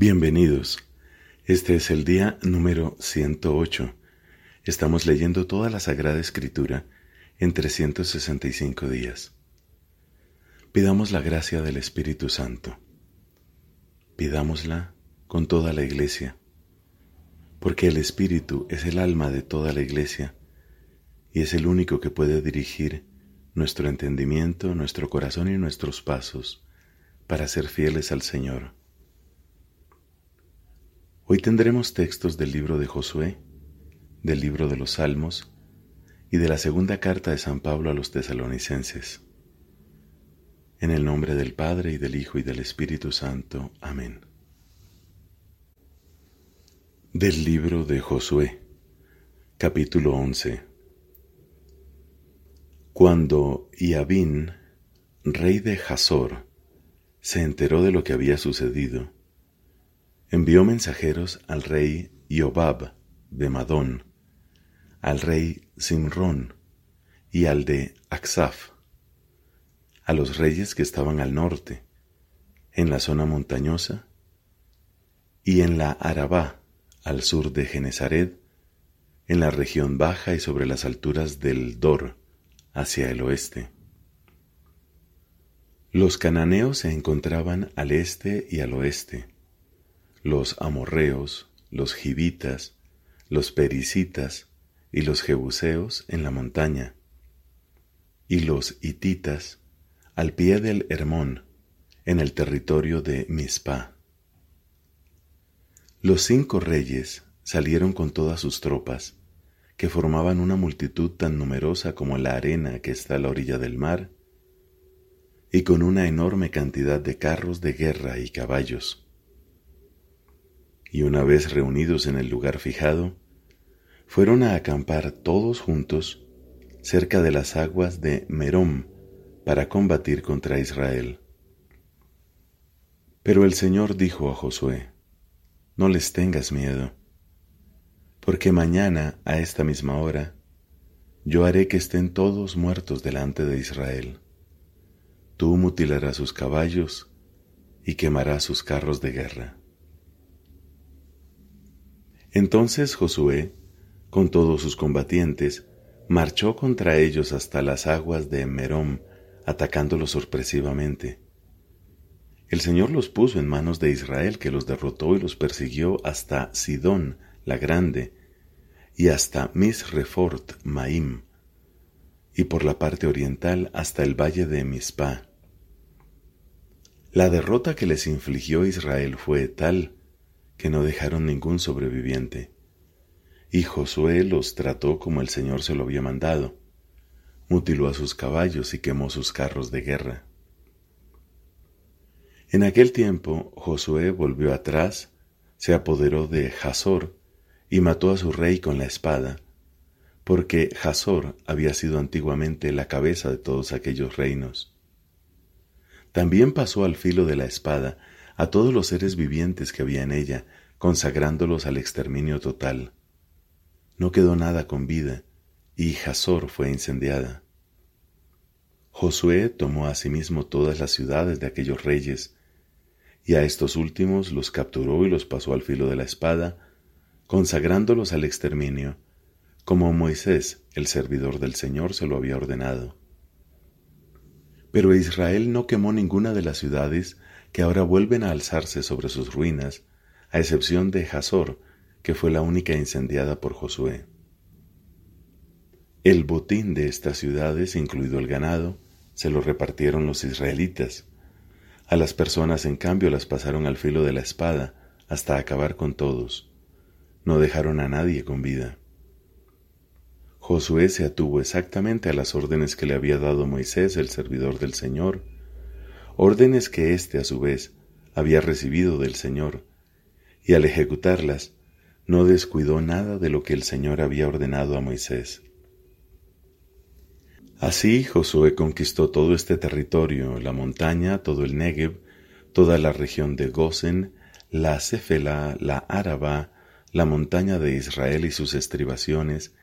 Bienvenidos. Este es el día número 108. Estamos leyendo toda la Sagrada Escritura en 365 días. Pidamos la gracia del Espíritu Santo. Pidámosla con toda la Iglesia, porque el Espíritu es el alma de toda la Iglesia y es el único que puede dirigir nuestro entendimiento, nuestro corazón y nuestros pasos para ser fieles al Señor. Hoy tendremos textos del libro de Josué, del libro de los Salmos y de la segunda carta de San Pablo a los tesalonicenses. En el nombre del Padre y del Hijo y del Espíritu Santo. Amén. Del libro de Josué, capítulo 11. Cuando Iabín, rey de Hazor, se enteró de lo que había sucedido, envió mensajeros al rey Iobab de Madón, al rey Simrón y al de Aksaf, a los reyes que estaban al norte, en la zona montañosa, y en la Arabá, al sur de Genezaret, en la región baja y sobre las alturas del Dor, hacia el oeste. Los cananeos se encontraban al este y al oeste, los amorreos, los gibitas, los pericitas y los jebuseos en la montaña, y los hititas al pie del Hermón, en el territorio de Mizpah. Los cinco reyes salieron con todas sus tropas, que formaban una multitud tan numerosa como la arena que está a la orilla del mar, y con una enorme cantidad de carros de guerra y caballos. Y una vez reunidos en el lugar fijado, fueron a acampar todos juntos cerca de las aguas de Merom para combatir contra Israel. Pero el Señor dijo a Josué, No les tengas miedo, porque mañana a esta misma hora yo haré que estén todos muertos delante de Israel. Tú mutilarás sus caballos y quemarás sus carros de guerra. Entonces Josué con todos sus combatientes, marchó contra ellos hasta las aguas de Merom, atacándolos sorpresivamente. El Señor los puso en manos de Israel, que los derrotó y los persiguió hasta Sidón la Grande y hasta Misrefort Maim, y por la parte oriental hasta el valle de Mizpah. La derrota que les infligió Israel fue tal que no dejaron ningún sobreviviente y Josué los trató como el Señor se lo había mandado. Mutiló a sus caballos y quemó sus carros de guerra. En aquel tiempo Josué volvió atrás, se apoderó de Hazor y mató a su rey con la espada, porque Hazor había sido antiguamente la cabeza de todos aquellos reinos. También pasó al filo de la espada a todos los seres vivientes que había en ella, consagrándolos al exterminio total no quedó nada con vida, y Hazor fue incendiada. Josué tomó asimismo todas las ciudades de aquellos reyes, y a estos últimos los capturó y los pasó al filo de la espada, consagrándolos al exterminio, como Moisés, el servidor del Señor, se lo había ordenado. Pero Israel no quemó ninguna de las ciudades que ahora vuelven a alzarse sobre sus ruinas, a excepción de Hazor, que fue la única incendiada por Josué. El botín de estas ciudades, incluido el ganado, se lo repartieron los israelitas. A las personas, en cambio, las pasaron al filo de la espada hasta acabar con todos. No dejaron a nadie con vida. Josué se atuvo exactamente a las órdenes que le había dado Moisés, el servidor del Señor, órdenes que éste, a su vez, había recibido del Señor, y al ejecutarlas, no descuidó nada de lo que el Señor había ordenado a Moisés. Así Josué conquistó todo este territorio, la montaña, todo el Negev, toda la región de Gosen, la Cefela, la Araba, la montaña de Israel y sus estribaciones,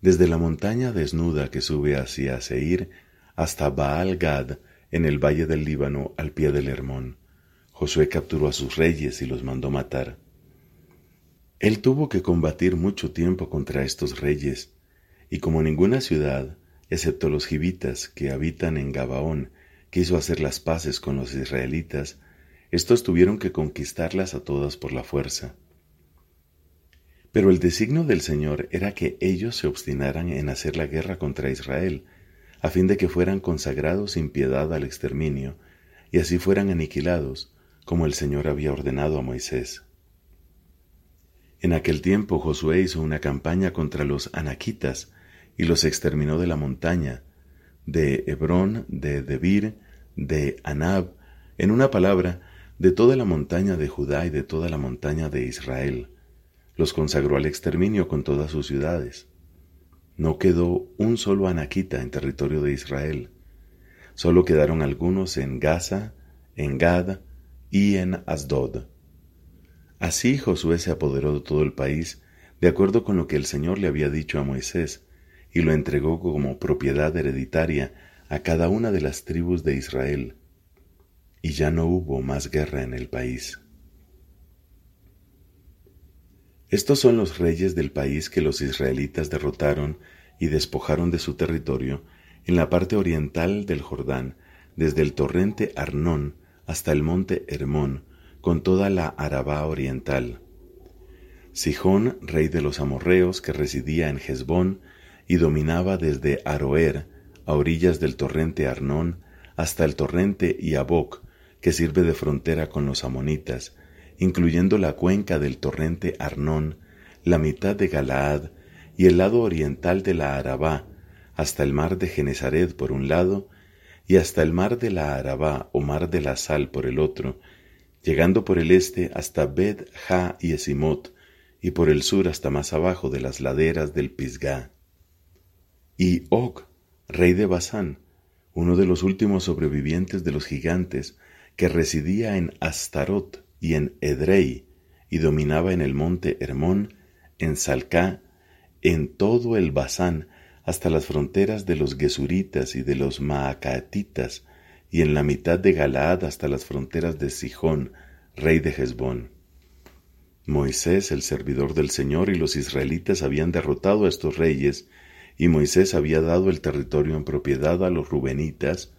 desde la montaña desnuda que sube hacia Seir hasta Baal Gad en el valle del Líbano al pie del Hermón. Josué capturó a sus reyes y los mandó matar. Él tuvo que combatir mucho tiempo contra estos reyes, y como ninguna ciudad, excepto los gibitas que habitan en Gabaón, quiso hacer las paces con los israelitas, estos tuvieron que conquistarlas a todas por la fuerza. Pero el designio del Señor era que ellos se obstinaran en hacer la guerra contra Israel, a fin de que fueran consagrados sin piedad al exterminio, y así fueran aniquilados, como el Señor había ordenado a Moisés. En aquel tiempo Josué hizo una campaña contra los anaquitas y los exterminó de la montaña, de Hebrón, de Debir, de Anab, en una palabra, de toda la montaña de Judá y de toda la montaña de Israel. Los consagró al exterminio con todas sus ciudades. No quedó un solo anaquita en territorio de Israel. Solo quedaron algunos en Gaza, en Gad y en Asdod. Así Josué se apoderó de todo el país, de acuerdo con lo que el Señor le había dicho a Moisés, y lo entregó como propiedad hereditaria a cada una de las tribus de Israel. Y ya no hubo más guerra en el país. Estos son los reyes del país que los israelitas derrotaron y despojaron de su territorio en la parte oriental del Jordán, desde el torrente Arnón hasta el monte Hermón, con toda la Arabá oriental. Sijón, rey de los amorreos, que residía en Hezbón y dominaba desde Aroer, a orillas del torrente Arnón, hasta el torrente Iaboc, que sirve de frontera con los amonitas, incluyendo la cuenca del torrente Arnón, la mitad de Galaad y el lado oriental de la Arabá, hasta el mar de Genezaret por un lado, y hasta el mar de la Arabá o mar de la Sal por el otro, llegando por el este hasta Bet Ja y Esimot, y por el sur hasta más abajo de las laderas del Pisgah. Y Og, rey de Basán, uno de los últimos sobrevivientes de los gigantes, que residía en Astarot y en Edrei, y dominaba en el monte Hermón, en Salcá, en todo el Basán, hasta las fronteras de los Gesuritas y de los Maacatitas, y en la mitad de Galaad hasta las fronteras de Sijón, rey de Hezbón. Moisés, el servidor del Señor, y los israelitas habían derrotado a estos reyes, y Moisés había dado el territorio en propiedad a los rubenitas,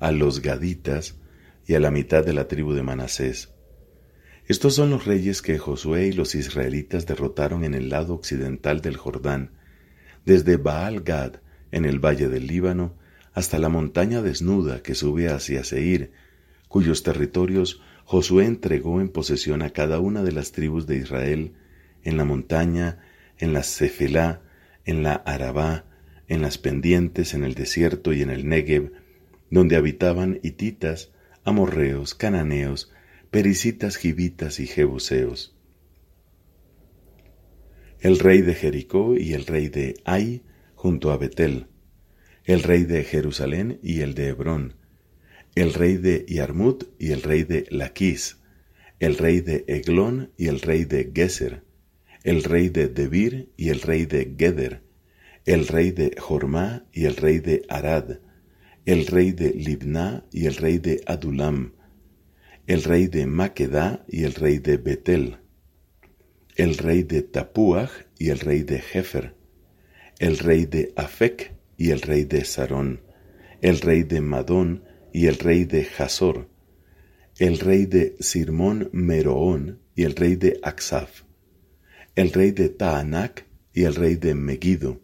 a los gaditas y a la mitad de la tribu de Manasés. Estos son los reyes que Josué y los israelitas derrotaron en el lado occidental del Jordán, desde Baal Gad, en el valle del Líbano, hasta la montaña desnuda que sube hacia Seir, cuyos territorios Josué entregó en posesión a cada una de las tribus de Israel, en la montaña, en la Cefelá, en la Arabá, en las pendientes, en el desierto y en el Negev, donde habitaban hititas, amorreos, cananeos, pericitas, gibitas y jebuseos. El rey de Jericó y el rey de Ai junto a Betel, el rey de Jerusalén y el de Hebrón, el rey de Yarmut y el rey de Laquis, el rey de Eglón y el rey de Geser, el rey de Debir y el rey de Geder, el rey de Jormá y el rey de Arad, el rey de Libná y el rey de Adulam, el rey de Maquedá y el rey de Betel, el rey de Tapuach y el rey de Jefer, el rey de Afec y el rey de Sarón, el rey de Madón y el rey de Jasor, el rey de Sirmón Meroón y el rey de Aksaf, el rey de Taanac y el rey de Megiddo,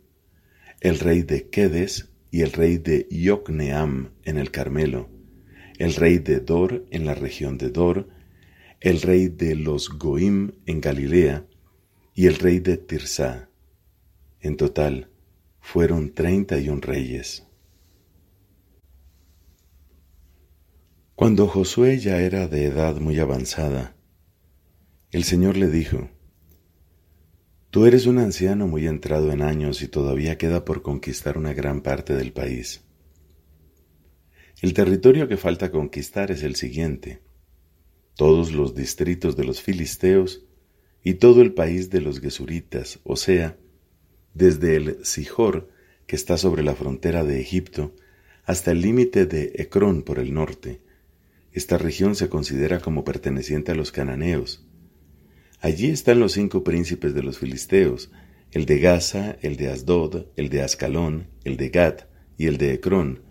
el rey de Kedes y el rey de Yocneam en el Carmelo, el rey de Dor en la región de Dor, el rey de los Goim en Galilea y el rey de Tirsá. En total, fueron treinta y un reyes. Cuando Josué ya era de edad muy avanzada, el Señor le dijo, Tú eres un anciano muy entrado en años y todavía queda por conquistar una gran parte del país. El territorio que falta conquistar es el siguiente, todos los distritos de los filisteos y todo el país de los gesuritas, o sea, desde el Sijor, que está sobre la frontera de Egipto, hasta el límite de Ecrón por el norte, esta región se considera como perteneciente a los cananeos. Allí están los cinco príncipes de los filisteos, el de Gaza, el de Asdod, el de Ascalón, el de Gat y el de Ecrón,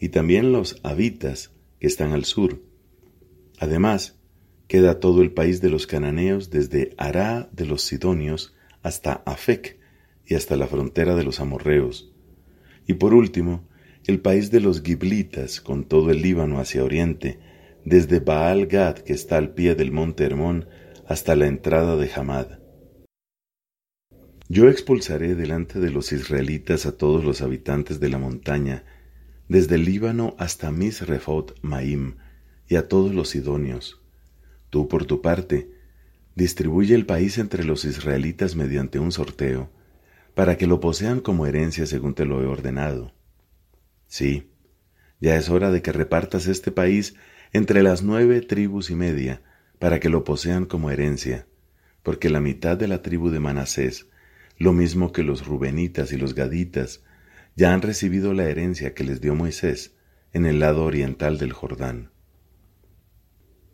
y también los habitas que están al sur. Además, queda todo el país de los cananeos desde Ará de los Sidonios hasta Afec y hasta la frontera de los amorreos. Y por último, el país de los giblitas con todo el Líbano hacia oriente, desde Baal Gad que está al pie del monte Hermón hasta la entrada de Hamad. Yo expulsaré delante de los israelitas a todos los habitantes de la montaña, desde el Líbano hasta Misrefot Maim, y a todos los sidonios. Tú, por tu parte, distribuye el país entre los israelitas mediante un sorteo, para que lo posean como herencia según te lo he ordenado. Sí, ya es hora de que repartas este país entre las nueve tribus y media, para que lo posean como herencia, porque la mitad de la tribu de Manasés, lo mismo que los rubenitas y los gaditas, ya han recibido la herencia que les dio Moisés en el lado oriental del Jordán.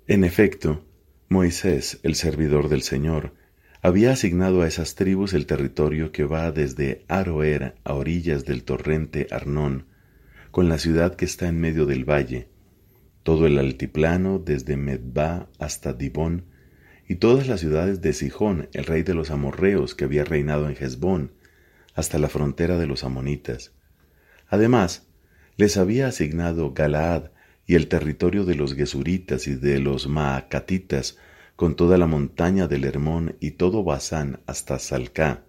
En efecto, Moisés, el servidor del Señor, había asignado a esas tribus el territorio que va desde Aroer a orillas del torrente Arnón, con la ciudad que está en medio del valle, todo el altiplano desde Medba hasta Dibón, y todas las ciudades de Sijón, el rey de los amorreos que había reinado en Hezbón, hasta la frontera de los amonitas. Además, les había asignado Galaad y el territorio de los Gesuritas y de los Maacatitas, con toda la montaña del Hermón y todo Basán hasta Salcá,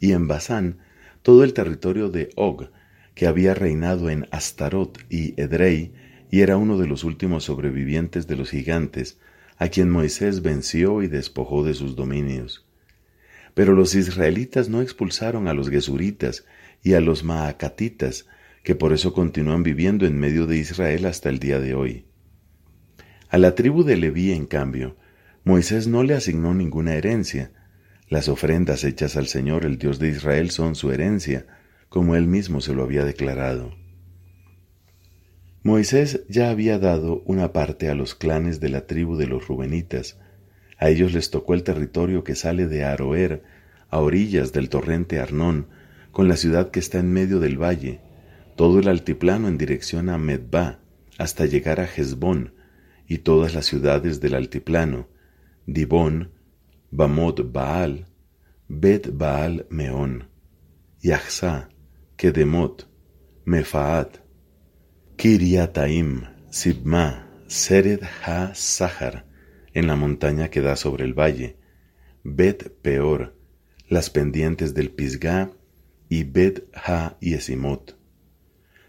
y en Basán todo el territorio de Og, que había reinado en Astarot y Edrei, y era uno de los últimos sobrevivientes de los gigantes, a quien Moisés venció y despojó de sus dominios. Pero los israelitas no expulsaron a los Gesuritas y a los Maacatitas, que por eso continúan viviendo en medio de Israel hasta el día de hoy. A la tribu de Leví, en cambio, Moisés no le asignó ninguna herencia. Las ofrendas hechas al Señor, el Dios de Israel, son su herencia, como él mismo se lo había declarado. Moisés ya había dado una parte a los clanes de la tribu de los Rubenitas. A ellos les tocó el territorio que sale de Aroer, a orillas del torrente Arnón, con la ciudad que está en medio del valle, todo el altiplano en dirección a Medba, hasta llegar a Hezbón, y todas las ciudades del altiplano, Dibón, Bamot Baal, Bet Baal Meón, Yahzá, Kedemot, Mefaat, Kiriataim, Sibma, Sered Ha Sahar, en la montaña que da sobre el valle, Bet Peor, las pendientes del Pisgá y Bet Ha Yesimot.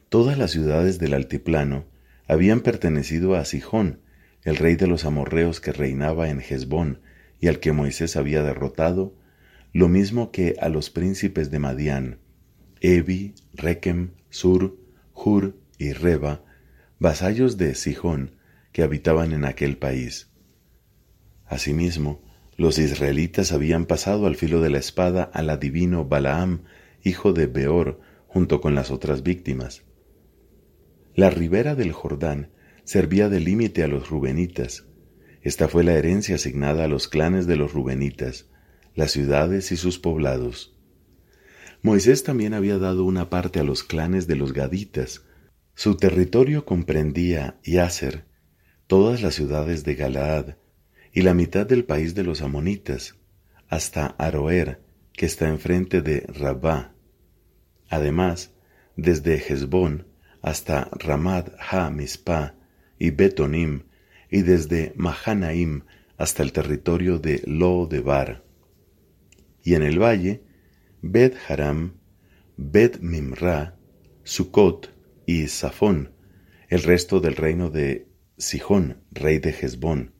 Todas las ciudades del altiplano habían pertenecido a Sijón, el rey de los amorreos que reinaba en Hezbón y al que Moisés había derrotado, lo mismo que a los príncipes de Madián, Evi, Rekem, Sur, Hur y Reba, vasallos de Sijón que habitaban en aquel país. Asimismo, los israelitas habían pasado al filo de la espada al adivino Balaam, hijo de Beor, junto con las otras víctimas. La ribera del Jordán servía de límite a los rubenitas. Esta fue la herencia asignada a los clanes de los rubenitas, las ciudades y sus poblados. Moisés también había dado una parte a los clanes de los gaditas. Su territorio comprendía Yaser, todas las ciudades de Galaad y la mitad del país de los amonitas, hasta Aroer, que está enfrente de Rabá. Además, desde Hezbón hasta Ramad ha Mispa y Betonim, y desde Mahanaim hasta el territorio de Lo Debar. Y en el valle, Bet Haram, Bet Mimra, Sucot y Safón, el resto del reino de Sijón, rey de Hezbón,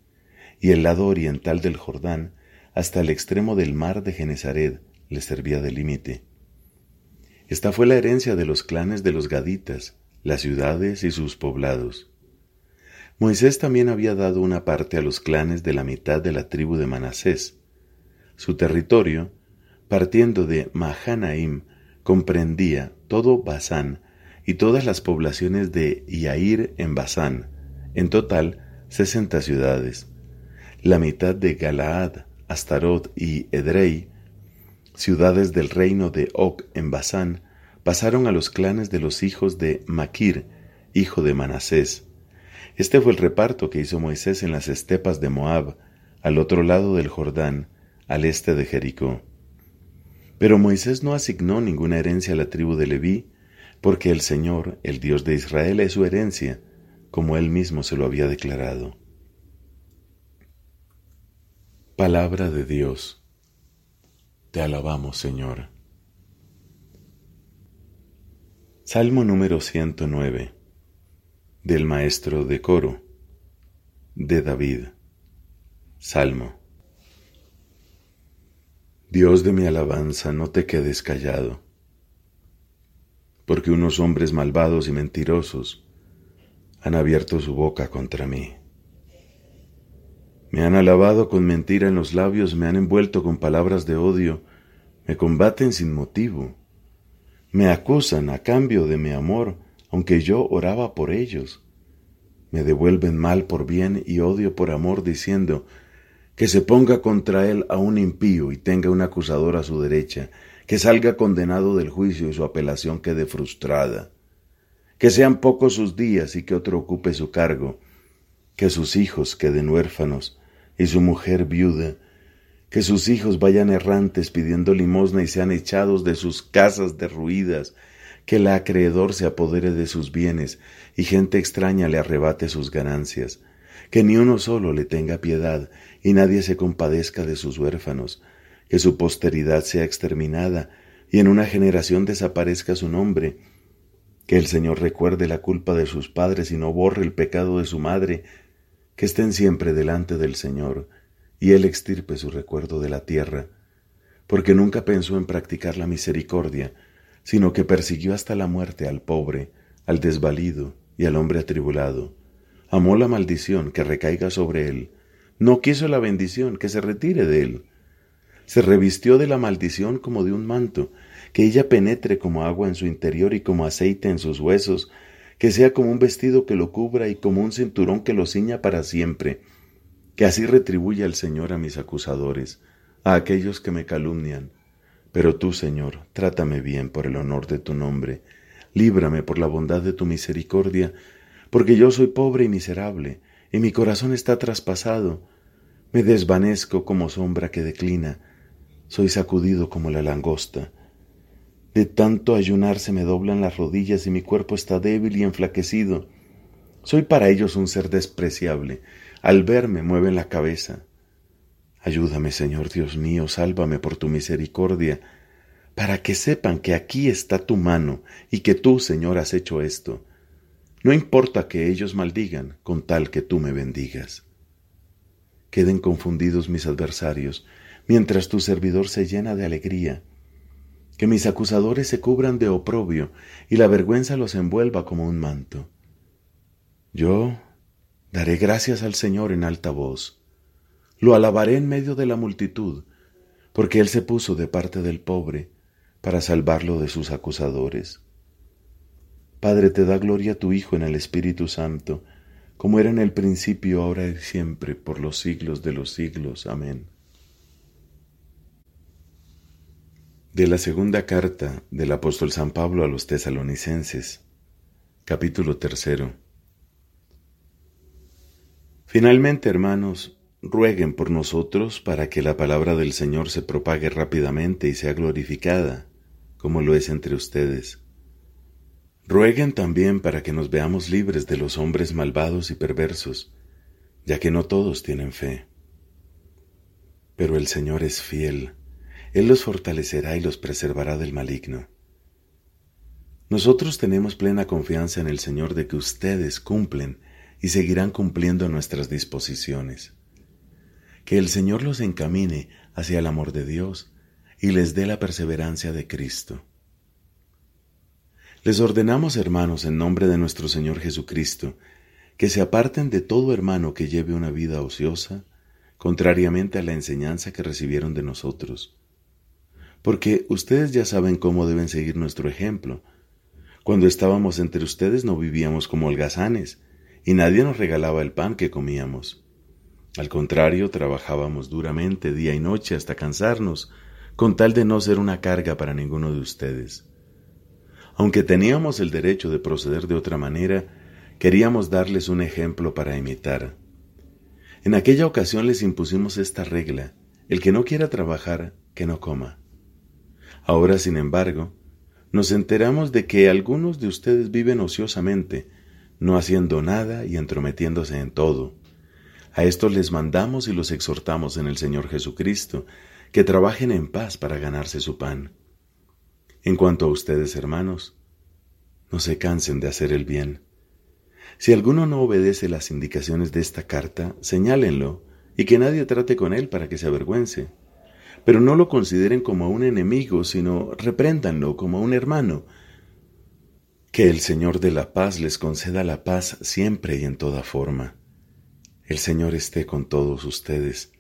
y el lado oriental del Jordán, hasta el extremo del mar de Genezaret, le servía de límite. Esta fue la herencia de los clanes de los Gaditas, las ciudades y sus poblados. Moisés también había dado una parte a los clanes de la mitad de la tribu de Manasés. Su territorio, partiendo de Mahanaim, comprendía todo Basán y todas las poblaciones de Yair en Basán, en total sesenta ciudades. La mitad de Galaad, Astarot y Edrei, ciudades del reino de Og en Basán, pasaron a los clanes de los hijos de Maquir, hijo de Manasés. Este fue el reparto que hizo Moisés en las estepas de Moab, al otro lado del Jordán, al este de Jericó. Pero Moisés no asignó ninguna herencia a la tribu de Leví, porque el Señor, el Dios de Israel, es su herencia, como él mismo se lo había declarado. Palabra de Dios. Te alabamos, Señor. Salmo número 109 del maestro de coro de David. Salmo. Dios de mi alabanza, no te quedes callado, porque unos hombres malvados y mentirosos han abierto su boca contra mí. Me han alabado con mentira en los labios, me han envuelto con palabras de odio, me combaten sin motivo, me acusan a cambio de mi amor, aunque yo oraba por ellos. Me devuelven mal por bien y odio por amor, diciendo, que se ponga contra él a un impío y tenga un acusador a su derecha, que salga condenado del juicio y su apelación quede frustrada. Que sean pocos sus días y que otro ocupe su cargo, que sus hijos queden huérfanos y su mujer viuda, que sus hijos vayan errantes pidiendo limosna y sean echados de sus casas derruidas, que el acreedor se apodere de sus bienes y gente extraña le arrebate sus ganancias, que ni uno solo le tenga piedad y nadie se compadezca de sus huérfanos, que su posteridad sea exterminada y en una generación desaparezca su nombre, que el Señor recuerde la culpa de sus padres y no borre el pecado de su madre, que estén siempre delante del Señor, y Él extirpe su recuerdo de la tierra, porque nunca pensó en practicar la misericordia, sino que persiguió hasta la muerte al pobre, al desvalido y al hombre atribulado. Amó la maldición que recaiga sobre él, no quiso la bendición que se retire de él. Se revistió de la maldición como de un manto, que ella penetre como agua en su interior y como aceite en sus huesos, que sea como un vestido que lo cubra y como un cinturón que lo ciña para siempre, que así retribuya el Señor a mis acusadores, a aquellos que me calumnian, pero tú, Señor, trátame bien por el honor de tu nombre, líbrame por la bondad de tu misericordia, porque yo soy pobre y miserable, y mi corazón está traspasado. Me desvanezco como sombra que declina, soy sacudido como la langosta. De tanto ayunar se me doblan las rodillas y mi cuerpo está débil y enflaquecido. Soy para ellos un ser despreciable. Al verme mueven la cabeza. Ayúdame, Señor Dios mío, sálvame por tu misericordia, para que sepan que aquí está tu mano y que tú, Señor, has hecho esto. No importa que ellos maldigan, con tal que tú me bendigas. Queden confundidos mis adversarios, mientras tu servidor se llena de alegría. Que mis acusadores se cubran de oprobio y la vergüenza los envuelva como un manto. Yo daré gracias al Señor en alta voz lo alabaré en medio de la multitud, porque Él se puso de parte del pobre para salvarlo de sus acusadores. Padre, te da gloria tu Hijo en el Espíritu Santo, como era en el principio, ahora y siempre, por los siglos de los siglos. Amén. De la segunda carta del apóstol San Pablo a los tesalonicenses, capítulo tercero. Finalmente, hermanos, rueguen por nosotros para que la palabra del Señor se propague rápidamente y sea glorificada, como lo es entre ustedes. Rueguen también para que nos veamos libres de los hombres malvados y perversos, ya que no todos tienen fe. Pero el Señor es fiel, Él los fortalecerá y los preservará del maligno. Nosotros tenemos plena confianza en el Señor de que ustedes cumplen y seguirán cumpliendo nuestras disposiciones que el Señor los encamine hacia el amor de Dios y les dé la perseverancia de Cristo. Les ordenamos, hermanos, en nombre de nuestro Señor Jesucristo, que se aparten de todo hermano que lleve una vida ociosa, contrariamente a la enseñanza que recibieron de nosotros. Porque ustedes ya saben cómo deben seguir nuestro ejemplo. Cuando estábamos entre ustedes no vivíamos como holgazanes, y nadie nos regalaba el pan que comíamos. Al contrario, trabajábamos duramente día y noche hasta cansarnos, con tal de no ser una carga para ninguno de ustedes. Aunque teníamos el derecho de proceder de otra manera, queríamos darles un ejemplo para imitar. En aquella ocasión les impusimos esta regla, el que no quiera trabajar, que no coma. Ahora, sin embargo, nos enteramos de que algunos de ustedes viven ociosamente, no haciendo nada y entrometiéndose en todo. A estos les mandamos y los exhortamos en el Señor Jesucristo, que trabajen en paz para ganarse su pan. En cuanto a ustedes, hermanos, no se cansen de hacer el bien. Si alguno no obedece las indicaciones de esta carta, señálenlo y que nadie trate con él para que se avergüence. Pero no lo consideren como un enemigo, sino repréndanlo como un hermano. Que el Señor de la paz les conceda la paz siempre y en toda forma. El Señor esté con todos ustedes.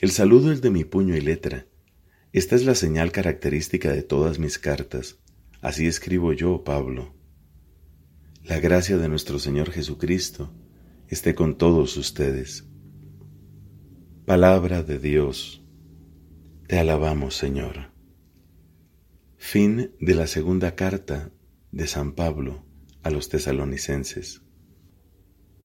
El saludo es de mi puño y letra. Esta es la señal característica de todas mis cartas. Así escribo yo, Pablo. La gracia de nuestro Señor Jesucristo esté con todos ustedes. Palabra de Dios. Te alabamos, Señor. Fin de la segunda carta de San Pablo a los tesalonicenses.